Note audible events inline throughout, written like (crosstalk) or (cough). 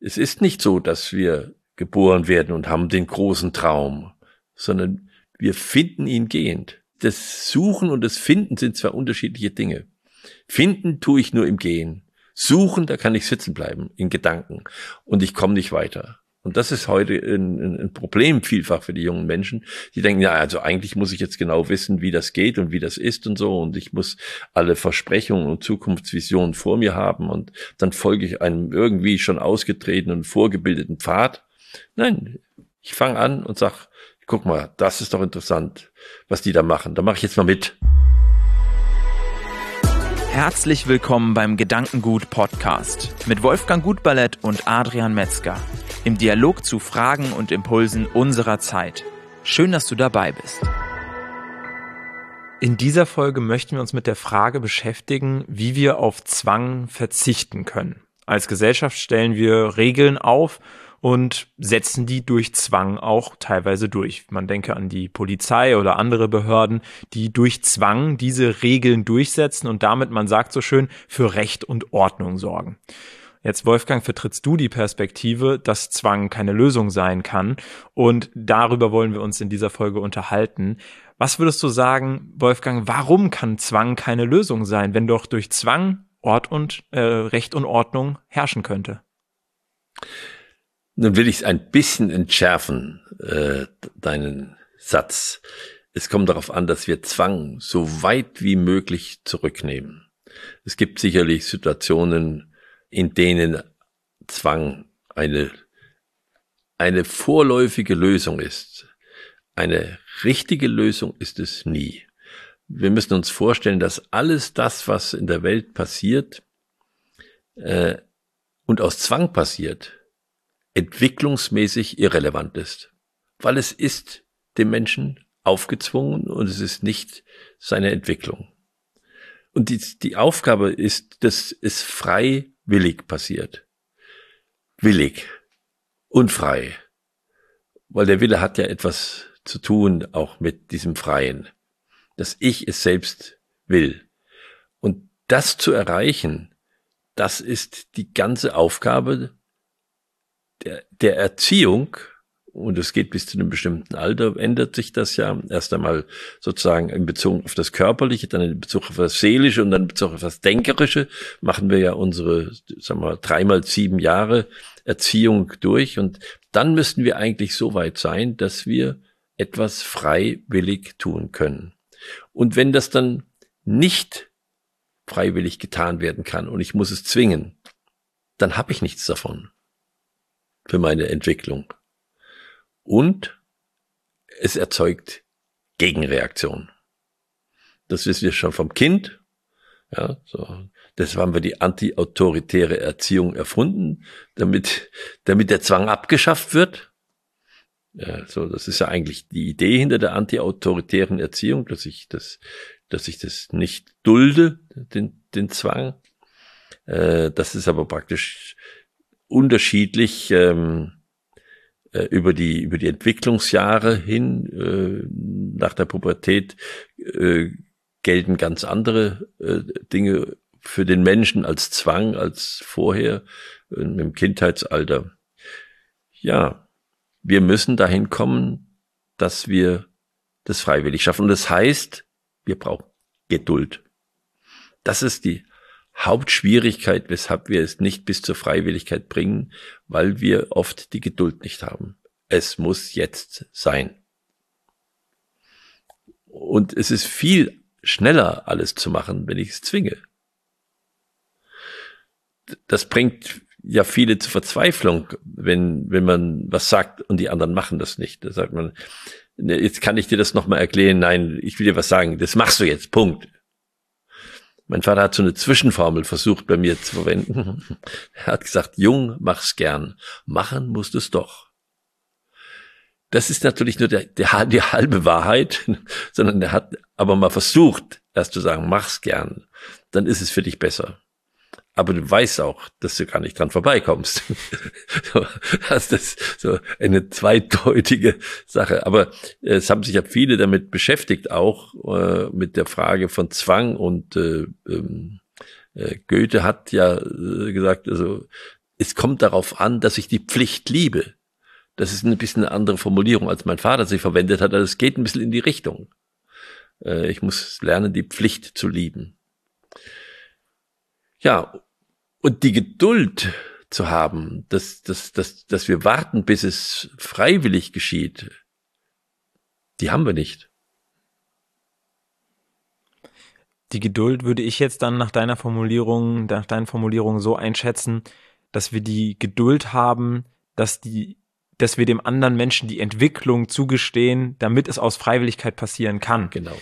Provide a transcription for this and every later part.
Es ist nicht so, dass wir geboren werden und haben den großen Traum, sondern wir finden ihn gehend. Das Suchen und das Finden sind zwar unterschiedliche Dinge. Finden tue ich nur im Gehen. Suchen, da kann ich sitzen bleiben, in Gedanken. Und ich komme nicht weiter. Und das ist heute ein, ein, Problem vielfach für die jungen Menschen. Die denken, ja, also eigentlich muss ich jetzt genau wissen, wie das geht und wie das ist und so. Und ich muss alle Versprechungen und Zukunftsvisionen vor mir haben. Und dann folge ich einem irgendwie schon ausgetretenen, vorgebildeten Pfad. Nein, ich fange an und sag, guck mal, das ist doch interessant, was die da machen. Da mache ich jetzt mal mit. Herzlich willkommen beim Gedankengut Podcast mit Wolfgang Gutballett und Adrian Metzger im Dialog zu Fragen und Impulsen unserer Zeit. Schön, dass du dabei bist. In dieser Folge möchten wir uns mit der Frage beschäftigen, wie wir auf Zwang verzichten können. Als Gesellschaft stellen wir Regeln auf und setzen die durch Zwang auch teilweise durch. Man denke an die Polizei oder andere Behörden, die durch Zwang diese Regeln durchsetzen und damit, man sagt so schön, für Recht und Ordnung sorgen. Jetzt, Wolfgang, vertrittst du die Perspektive, dass Zwang keine Lösung sein kann. Und darüber wollen wir uns in dieser Folge unterhalten. Was würdest du sagen, Wolfgang, warum kann Zwang keine Lösung sein, wenn doch durch Zwang Ort und äh, Recht und Ordnung herrschen könnte? Nun will ich es ein bisschen entschärfen, äh, deinen Satz. Es kommt darauf an, dass wir Zwang so weit wie möglich zurücknehmen. Es gibt sicherlich Situationen, in denen Zwang eine, eine vorläufige Lösung ist. Eine richtige Lösung ist es nie. Wir müssen uns vorstellen, dass alles das, was in der Welt passiert äh, und aus Zwang passiert, entwicklungsmäßig irrelevant ist, weil es ist dem Menschen aufgezwungen und es ist nicht seine Entwicklung. Und die, die Aufgabe ist, dass es freiwillig passiert. Willig und frei. Weil der Wille hat ja etwas zu tun, auch mit diesem Freien. Dass ich es selbst will. Und das zu erreichen, das ist die ganze Aufgabe der, der Erziehung, und es geht bis zu einem bestimmten Alter, ändert sich das ja. Erst einmal sozusagen in Bezug auf das Körperliche, dann in Bezug auf das Seelische und dann in Bezug auf das Denkerische machen wir ja unsere, sagen wir, dreimal sieben Jahre Erziehung durch. Und dann müssten wir eigentlich so weit sein, dass wir etwas freiwillig tun können. Und wenn das dann nicht freiwillig getan werden kann und ich muss es zwingen, dann habe ich nichts davon für meine Entwicklung. Und es erzeugt Gegenreaktion. Das wissen wir schon vom Kind. Ja, so. Das haben wir die anti-autoritäre Erziehung erfunden, damit, damit der Zwang abgeschafft wird. Ja, so, das ist ja eigentlich die Idee hinter der anti-autoritären Erziehung, dass ich das, dass ich das nicht dulde, den, den Zwang. Äh, das ist aber praktisch unterschiedlich ähm, äh, über die über die Entwicklungsjahre hin äh, nach der Pubertät äh, gelten ganz andere äh, Dinge für den Menschen als Zwang als vorher äh, im Kindheitsalter. Ja, wir müssen dahin kommen, dass wir das freiwillig schaffen. Und das heißt, wir brauchen Geduld. Das ist die Hauptschwierigkeit, weshalb wir es nicht bis zur Freiwilligkeit bringen, weil wir oft die Geduld nicht haben. Es muss jetzt sein. Und es ist viel schneller, alles zu machen, wenn ich es zwinge. Das bringt ja viele zur Verzweiflung, wenn, wenn man was sagt und die anderen machen das nicht. Da sagt man, ne, jetzt kann ich dir das nochmal erklären. Nein, ich will dir was sagen. Das machst du jetzt. Punkt. Mein Vater hat so eine Zwischenformel versucht bei mir zu verwenden. Er hat gesagt, Jung, mach's gern. Machen musst es doch. Das ist natürlich nur der, der, die halbe Wahrheit, (laughs) sondern er hat aber mal versucht, erst zu sagen, mach's gern. Dann ist es für dich besser aber du weißt auch, dass du gar nicht dran vorbeikommst. (laughs) (laughs) das ist so eine zweideutige Sache. Aber äh, es haben sich ja viele damit beschäftigt, auch äh, mit der Frage von Zwang. Und äh, ähm, äh, Goethe hat ja gesagt, also es kommt darauf an, dass ich die Pflicht liebe. Das ist ein bisschen eine andere Formulierung, als mein Vater sie verwendet hat. Also es geht ein bisschen in die Richtung. Ich muss lernen, die Pflicht zu lieben. Ja, und die Geduld zu haben, dass, dass, dass, dass wir warten, bis es freiwillig geschieht, die haben wir nicht. Die Geduld würde ich jetzt dann nach deiner Formulierung, nach deinen Formulierungen so einschätzen, dass wir die Geduld haben, dass die, dass wir dem anderen Menschen die Entwicklung zugestehen, damit es aus Freiwilligkeit passieren kann. Genau.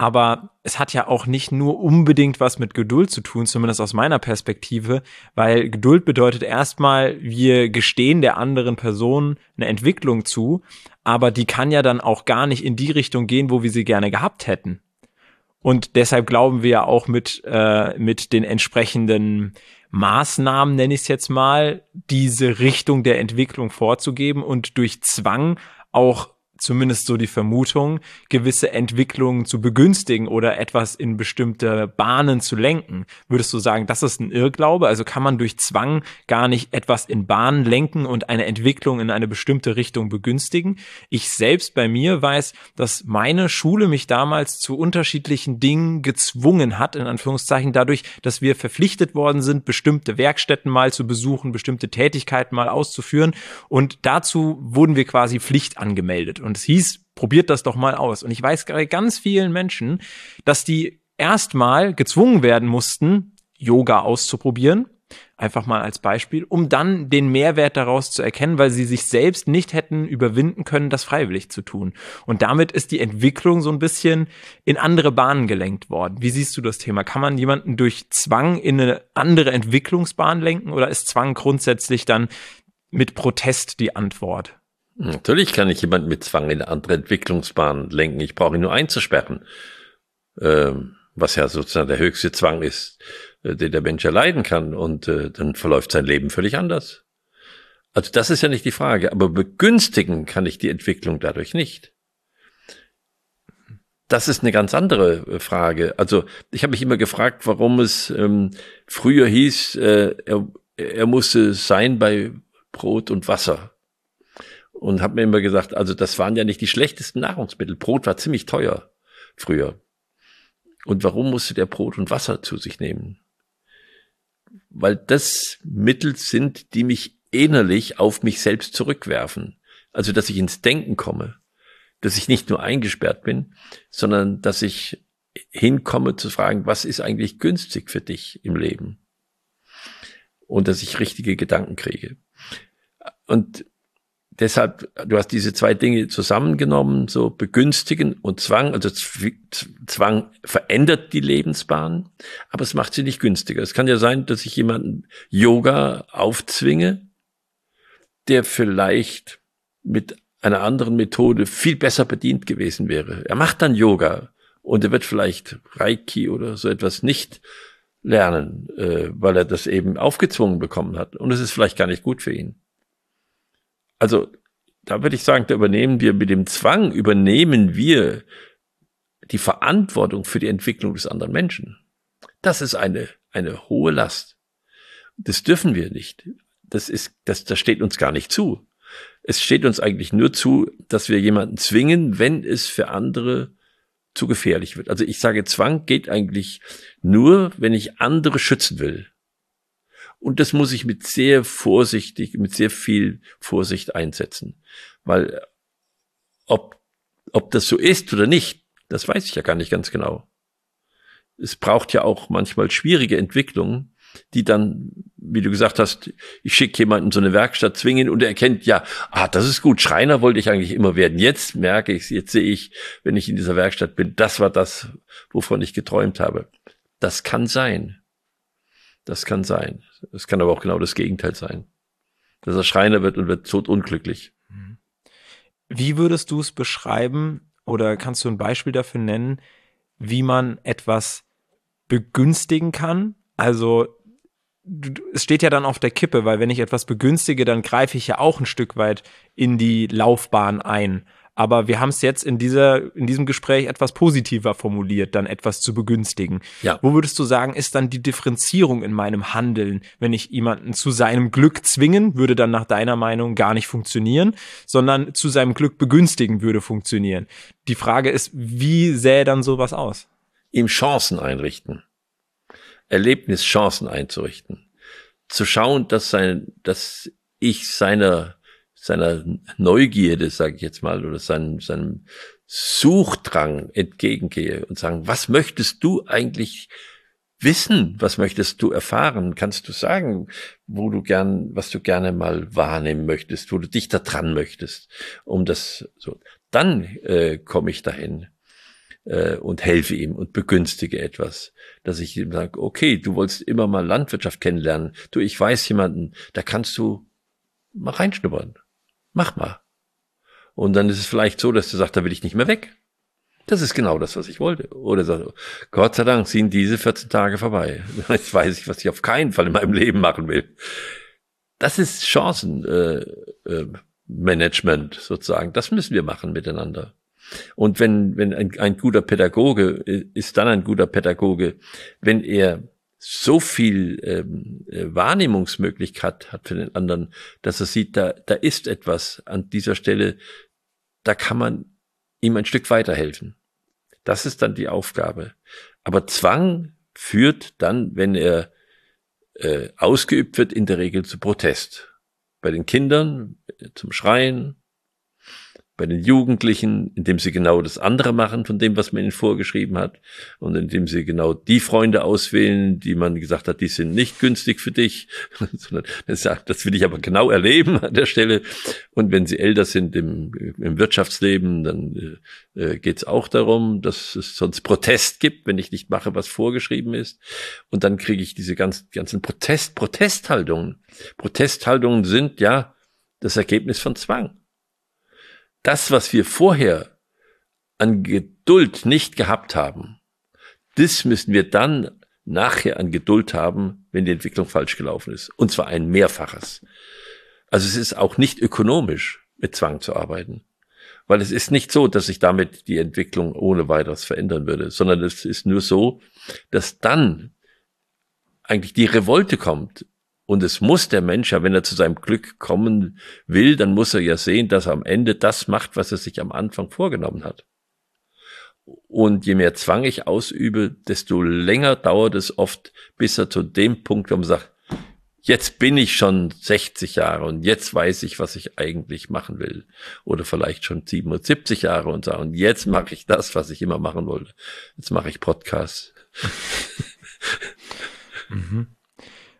Aber es hat ja auch nicht nur unbedingt was mit Geduld zu tun, zumindest aus meiner Perspektive, weil Geduld bedeutet erstmal, wir gestehen der anderen Person eine Entwicklung zu, aber die kann ja dann auch gar nicht in die Richtung gehen, wo wir sie gerne gehabt hätten. Und deshalb glauben wir ja auch mit, äh, mit den entsprechenden Maßnahmen, nenne ich es jetzt mal, diese Richtung der Entwicklung vorzugeben und durch Zwang auch zumindest so die Vermutung, gewisse Entwicklungen zu begünstigen oder etwas in bestimmte Bahnen zu lenken. Würdest du sagen, das ist ein Irrglaube? Also kann man durch Zwang gar nicht etwas in Bahnen lenken und eine Entwicklung in eine bestimmte Richtung begünstigen? Ich selbst bei mir weiß, dass meine Schule mich damals zu unterschiedlichen Dingen gezwungen hat, in Anführungszeichen dadurch, dass wir verpflichtet worden sind, bestimmte Werkstätten mal zu besuchen, bestimmte Tätigkeiten mal auszuführen. Und dazu wurden wir quasi Pflicht angemeldet. Es hieß, probiert das doch mal aus. Und ich weiß bei ganz vielen Menschen, dass die erstmal gezwungen werden mussten, Yoga auszuprobieren. Einfach mal als Beispiel, um dann den Mehrwert daraus zu erkennen, weil sie sich selbst nicht hätten überwinden können, das freiwillig zu tun. Und damit ist die Entwicklung so ein bisschen in andere Bahnen gelenkt worden. Wie siehst du das Thema? Kann man jemanden durch Zwang in eine andere Entwicklungsbahn lenken oder ist Zwang grundsätzlich dann mit Protest die Antwort? Natürlich kann ich jemanden mit Zwang in eine andere Entwicklungsbahn lenken. Ich brauche ihn nur einzusperren. Ähm, was ja sozusagen der höchste Zwang ist, äh, den der Mensch erleiden kann. Und äh, dann verläuft sein Leben völlig anders. Also das ist ja nicht die Frage. Aber begünstigen kann ich die Entwicklung dadurch nicht. Das ist eine ganz andere äh, Frage. Also ich habe mich immer gefragt, warum es ähm, früher hieß, äh, er, er musste sein bei Brot und Wasser und habe mir immer gesagt, also das waren ja nicht die schlechtesten Nahrungsmittel. Brot war ziemlich teuer früher. Und warum musste der Brot und Wasser zu sich nehmen? Weil das Mittel sind, die mich innerlich auf mich selbst zurückwerfen. Also, dass ich ins Denken komme, dass ich nicht nur eingesperrt bin, sondern dass ich hinkomme zu fragen, was ist eigentlich günstig für dich im Leben? Und dass ich richtige Gedanken kriege. Und deshalb, du hast diese zwei Dinge zusammengenommen, so begünstigen und Zwang. Also Zwang verändert die Lebensbahn, aber es macht sie nicht günstiger. Es kann ja sein, dass ich jemanden Yoga aufzwinge, der vielleicht mit einer anderen Methode viel besser bedient gewesen wäre. Er macht dann Yoga und er wird vielleicht Reiki oder so etwas nicht lernen, äh, weil er das eben aufgezwungen bekommen hat. Und es ist vielleicht gar nicht gut für ihn. Also da würde ich sagen, da übernehmen wir mit dem Zwang, übernehmen wir die Verantwortung für die Entwicklung des anderen Menschen. Das ist eine, eine hohe Last. Das dürfen wir nicht. Das ist, das, das steht uns gar nicht zu. Es steht uns eigentlich nur zu, dass wir jemanden zwingen, wenn es für andere zu gefährlich wird. Also ich sage, Zwang geht eigentlich nur, wenn ich andere schützen will. Und das muss ich mit sehr vorsichtig, mit sehr viel Vorsicht einsetzen. Weil ob, ob das so ist oder nicht, das weiß ich ja gar nicht ganz genau. Es braucht ja auch manchmal schwierige Entwicklungen, die dann, wie du gesagt hast, ich schicke jemanden so eine Werkstatt zwingen und er erkennt, ja, ah, das ist gut, Schreiner wollte ich eigentlich immer werden. Jetzt merke ich jetzt sehe ich, wenn ich in dieser Werkstatt bin, das war das, wovon ich geträumt habe. Das kann sein. Das kann sein. Es kann aber auch genau das Gegenteil sein. Dass er Schreiner wird und wird totunglücklich. Wie würdest du es beschreiben oder kannst du ein Beispiel dafür nennen, wie man etwas begünstigen kann? Also es steht ja dann auf der Kippe, weil wenn ich etwas begünstige, dann greife ich ja auch ein Stück weit in die Laufbahn ein. Aber wir haben es jetzt in dieser, in diesem Gespräch etwas positiver formuliert, dann etwas zu begünstigen. Ja. Wo würdest du sagen, ist dann die Differenzierung in meinem Handeln, wenn ich jemanden zu seinem Glück zwingen, würde dann nach deiner Meinung gar nicht funktionieren, sondern zu seinem Glück begünstigen würde funktionieren. Die Frage ist, wie sähe dann sowas aus? Ihm Chancen einrichten. Erlebnischancen einzurichten. Zu schauen, dass sein, dass ich seiner, seiner Neugierde, sage ich jetzt mal, oder seinem, seinem Suchdrang entgegengehe und sagen, was möchtest du eigentlich wissen? Was möchtest du erfahren? Kannst du sagen, wo du gern, was du gerne mal wahrnehmen möchtest, wo du dich da dran möchtest, um das so. Dann äh, komme ich dahin äh, und helfe ihm und begünstige etwas, dass ich ihm sage, okay, du wolltest immer mal Landwirtschaft kennenlernen. Du, ich weiß jemanden, da kannst du mal reinschnuppern. Mach mal. Und dann ist es vielleicht so, dass du sagst, da will ich nicht mehr weg. Das ist genau das, was ich wollte. Oder so, Gott sei Dank sind diese 14 Tage vorbei. (laughs) Jetzt weiß ich, was ich auf keinen Fall in meinem Leben machen will. Das ist Chancenmanagement äh, äh, sozusagen. Das müssen wir machen miteinander. Und wenn, wenn ein, ein guter Pädagoge ist dann ein guter Pädagoge, wenn er so viel ähm, äh, Wahrnehmungsmöglichkeit hat für den anderen, dass er sieht, da, da ist etwas an dieser Stelle, da kann man ihm ein Stück weiterhelfen. Das ist dann die Aufgabe. Aber Zwang führt dann, wenn er äh, ausgeübt wird, in der Regel zu Protest. Bei den Kindern äh, zum Schreien, bei den Jugendlichen, indem sie genau das andere machen von dem, was man ihnen vorgeschrieben hat und indem sie genau die Freunde auswählen, die man gesagt hat, die sind nicht günstig für dich, (laughs) sondern das, das will ich aber genau erleben an der Stelle. Und wenn sie älter sind im, im Wirtschaftsleben, dann äh, äh geht es auch darum, dass es sonst Protest gibt, wenn ich nicht mache, was vorgeschrieben ist. Und dann kriege ich diese ganzen, ganzen Protest, Protesthaltungen. Protesthaltungen sind ja das Ergebnis von Zwang das, was wir vorher an Geduld nicht gehabt haben, das müssen wir dann nachher an Geduld haben, wenn die Entwicklung falsch gelaufen ist. Und zwar ein Mehrfaches. Also es ist auch nicht ökonomisch, mit Zwang zu arbeiten. Weil es ist nicht so, dass sich damit die Entwicklung ohne weiteres verändern würde, sondern es ist nur so, dass dann eigentlich die Revolte kommt. Und es muss der Mensch ja, wenn er zu seinem Glück kommen will, dann muss er ja sehen, dass er am Ende das macht, was er sich am Anfang vorgenommen hat. Und je mehr Zwang ich ausübe, desto länger dauert es oft, bis er zu dem Punkt, wo man sagt, jetzt bin ich schon 60 Jahre und jetzt weiß ich, was ich eigentlich machen will. Oder vielleicht schon 77 Jahre und sagen, jetzt mache ich das, was ich immer machen wollte. Jetzt mache ich Podcasts. (laughs) mhm.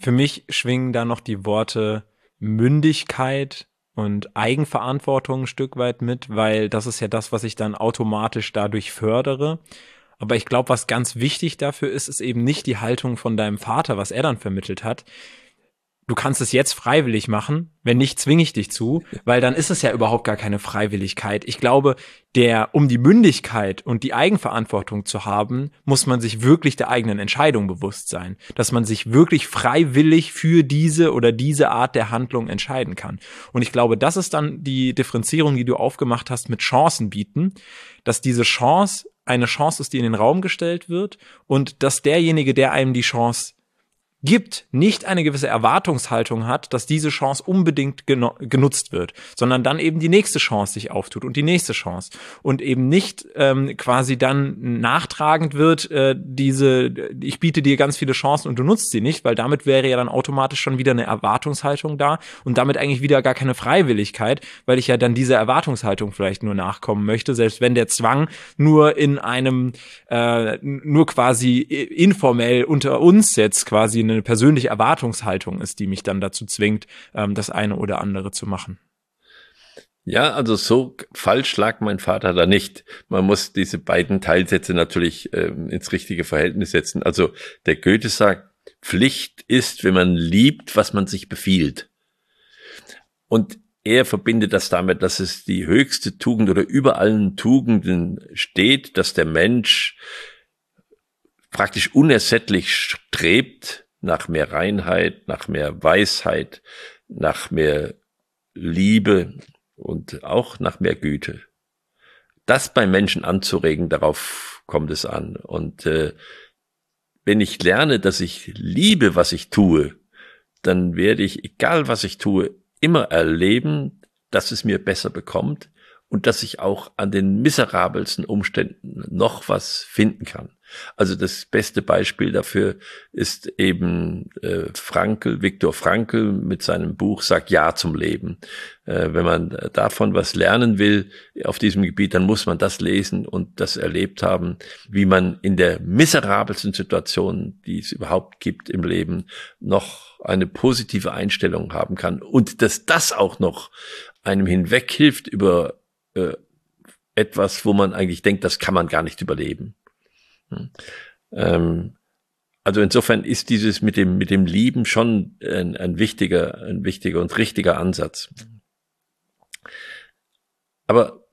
Für mich schwingen da noch die Worte Mündigkeit und Eigenverantwortung ein Stück weit mit, weil das ist ja das, was ich dann automatisch dadurch fördere. Aber ich glaube, was ganz wichtig dafür ist, ist eben nicht die Haltung von deinem Vater, was er dann vermittelt hat, du kannst es jetzt freiwillig machen, wenn nicht, zwinge ich dich zu, weil dann ist es ja überhaupt gar keine Freiwilligkeit. Ich glaube, der, um die Mündigkeit und die Eigenverantwortung zu haben, muss man sich wirklich der eigenen Entscheidung bewusst sein, dass man sich wirklich freiwillig für diese oder diese Art der Handlung entscheiden kann. Und ich glaube, das ist dann die Differenzierung, die du aufgemacht hast mit Chancen bieten, dass diese Chance eine Chance ist, die in den Raum gestellt wird und dass derjenige, der einem die Chance gibt, nicht eine gewisse Erwartungshaltung hat, dass diese Chance unbedingt genutzt wird, sondern dann eben die nächste Chance sich auftut und die nächste Chance. Und eben nicht ähm, quasi dann nachtragend wird, äh, diese, ich biete dir ganz viele Chancen und du nutzt sie nicht, weil damit wäre ja dann automatisch schon wieder eine Erwartungshaltung da und damit eigentlich wieder gar keine Freiwilligkeit, weil ich ja dann dieser Erwartungshaltung vielleicht nur nachkommen möchte, selbst wenn der Zwang nur in einem, äh, nur quasi informell unter uns jetzt quasi eine persönliche Erwartungshaltung ist, die mich dann dazu zwingt, ähm, das eine oder andere zu machen. Ja, also so falsch lag mein Vater da nicht. Man muss diese beiden Teilsätze natürlich ähm, ins richtige Verhältnis setzen. Also der Goethe sagt, Pflicht ist, wenn man liebt, was man sich befiehlt. Und er verbindet das damit, dass es die höchste Tugend oder über allen Tugenden steht, dass der Mensch praktisch unersättlich strebt, nach mehr Reinheit, nach mehr Weisheit, nach mehr Liebe und auch nach mehr Güte. das bei Menschen anzuregen, darauf kommt es an. Und äh, wenn ich lerne, dass ich liebe, was ich tue, dann werde ich, egal was ich tue, immer erleben, dass es mir besser bekommt und dass ich auch an den miserabelsten Umständen noch was finden kann. Also das beste Beispiel dafür ist eben äh, Frankl, Viktor Frankl mit seinem Buch Sag Ja zum Leben. Äh, wenn man davon was lernen will auf diesem Gebiet, dann muss man das lesen und das erlebt haben, wie man in der miserabelsten Situation, die es überhaupt gibt im Leben, noch eine positive Einstellung haben kann und dass das auch noch einem hinweg hilft über äh, etwas, wo man eigentlich denkt, das kann man gar nicht überleben. Hm. Ähm, also insofern ist dieses mit dem, mit dem Lieben schon ein, ein wichtiger, ein wichtiger und richtiger Ansatz. Aber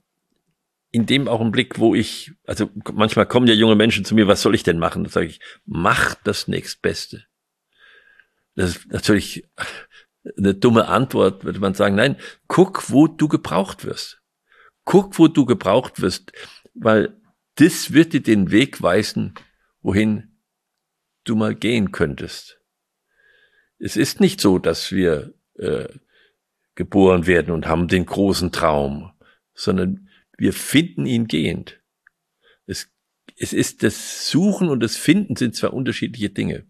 in dem Augenblick, wo ich, also manchmal kommen ja junge Menschen zu mir, was soll ich denn machen? Da sage ich, mach das nächstbeste. Das ist natürlich eine dumme Antwort, würde man sagen, nein, guck, wo du gebraucht wirst. Guck, wo du gebraucht wirst, weil das wird dir den Weg weisen, wohin du mal gehen könntest. Es ist nicht so, dass wir äh, geboren werden und haben den großen Traum, sondern wir finden ihn gehend. Es, es ist das Suchen und das Finden sind zwei unterschiedliche Dinge.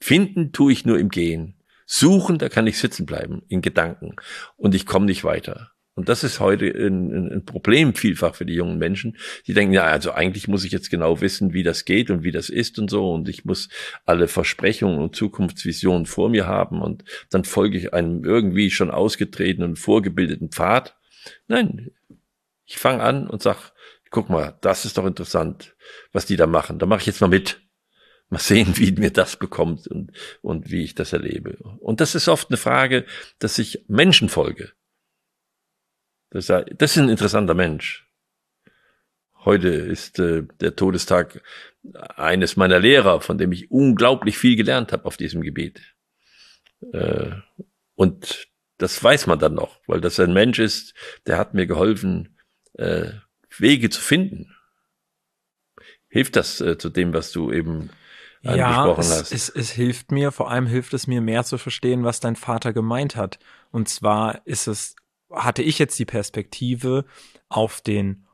Finden tue ich nur im Gehen. Suchen, da kann ich sitzen bleiben in Gedanken und ich komme nicht weiter. Und das ist heute ein, ein, Problem vielfach für die jungen Menschen. Die denken, ja, also eigentlich muss ich jetzt genau wissen, wie das geht und wie das ist und so. Und ich muss alle Versprechungen und Zukunftsvisionen vor mir haben. Und dann folge ich einem irgendwie schon ausgetretenen, vorgebildeten Pfad. Nein, ich fange an und sag, guck mal, das ist doch interessant, was die da machen. Da mache ich jetzt mal mit. Mal sehen, wie mir das bekommt und, und wie ich das erlebe. Und das ist oft eine Frage, dass ich Menschen folge. Das ist, ein interessanter Mensch. Heute ist äh, der Todestag eines meiner Lehrer, von dem ich unglaublich viel gelernt habe auf diesem Gebiet. Äh, und das weiß man dann noch, weil das ein Mensch ist, der hat mir geholfen, äh, Wege zu finden. Hilft das äh, zu dem, was du eben ja, es, es, es hilft mir, vor allem hilft es mir mehr zu verstehen, was dein Vater gemeint hat. Und zwar ist es hatte ich jetzt die Perspektive auf den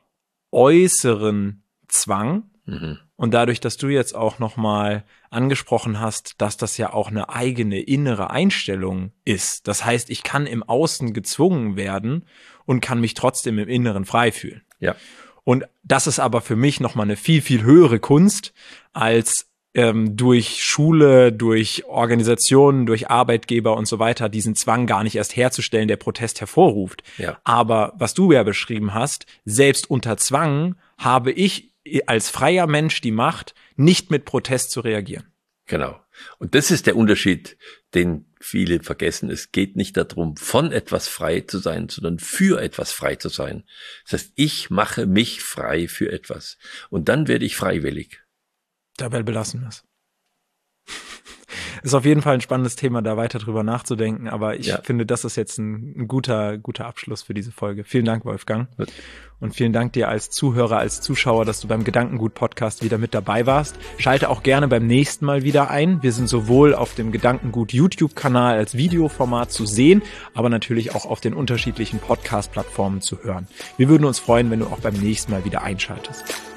äußeren Zwang. Mhm. Und dadurch, dass du jetzt auch nochmal angesprochen hast, dass das ja auch eine eigene innere Einstellung ist. Das heißt, ich kann im Außen gezwungen werden und kann mich trotzdem im Inneren frei fühlen. Ja. Und das ist aber für mich nochmal eine viel, viel höhere Kunst, als ähm, durch Schule, durch Organisationen, durch Arbeitgeber und so weiter diesen Zwang gar nicht erst herzustellen, der Protest hervorruft. Ja. Aber was du ja beschrieben hast, selbst unter Zwang habe ich als freier Mensch die Macht, nicht mit Protest zu reagieren. Genau. Und das ist der Unterschied, den viele vergessen. Es geht nicht darum, von etwas frei zu sein, sondern für etwas frei zu sein. Das heißt, ich mache mich frei für etwas. Und dann werde ich freiwillig. Dabei belassen wir es. Ist auf jeden Fall ein spannendes Thema, da weiter drüber nachzudenken, aber ich ja. finde, das ist jetzt ein, ein, guter, guter Abschluss für diese Folge. Vielen Dank, Wolfgang. Und vielen Dank dir als Zuhörer, als Zuschauer, dass du beim Gedankengut-Podcast wieder mit dabei warst. Schalte auch gerne beim nächsten Mal wieder ein. Wir sind sowohl auf dem Gedankengut YouTube-Kanal als Videoformat zu sehen, aber natürlich auch auf den unterschiedlichen Podcast-Plattformen zu hören. Wir würden uns freuen, wenn du auch beim nächsten Mal wieder einschaltest.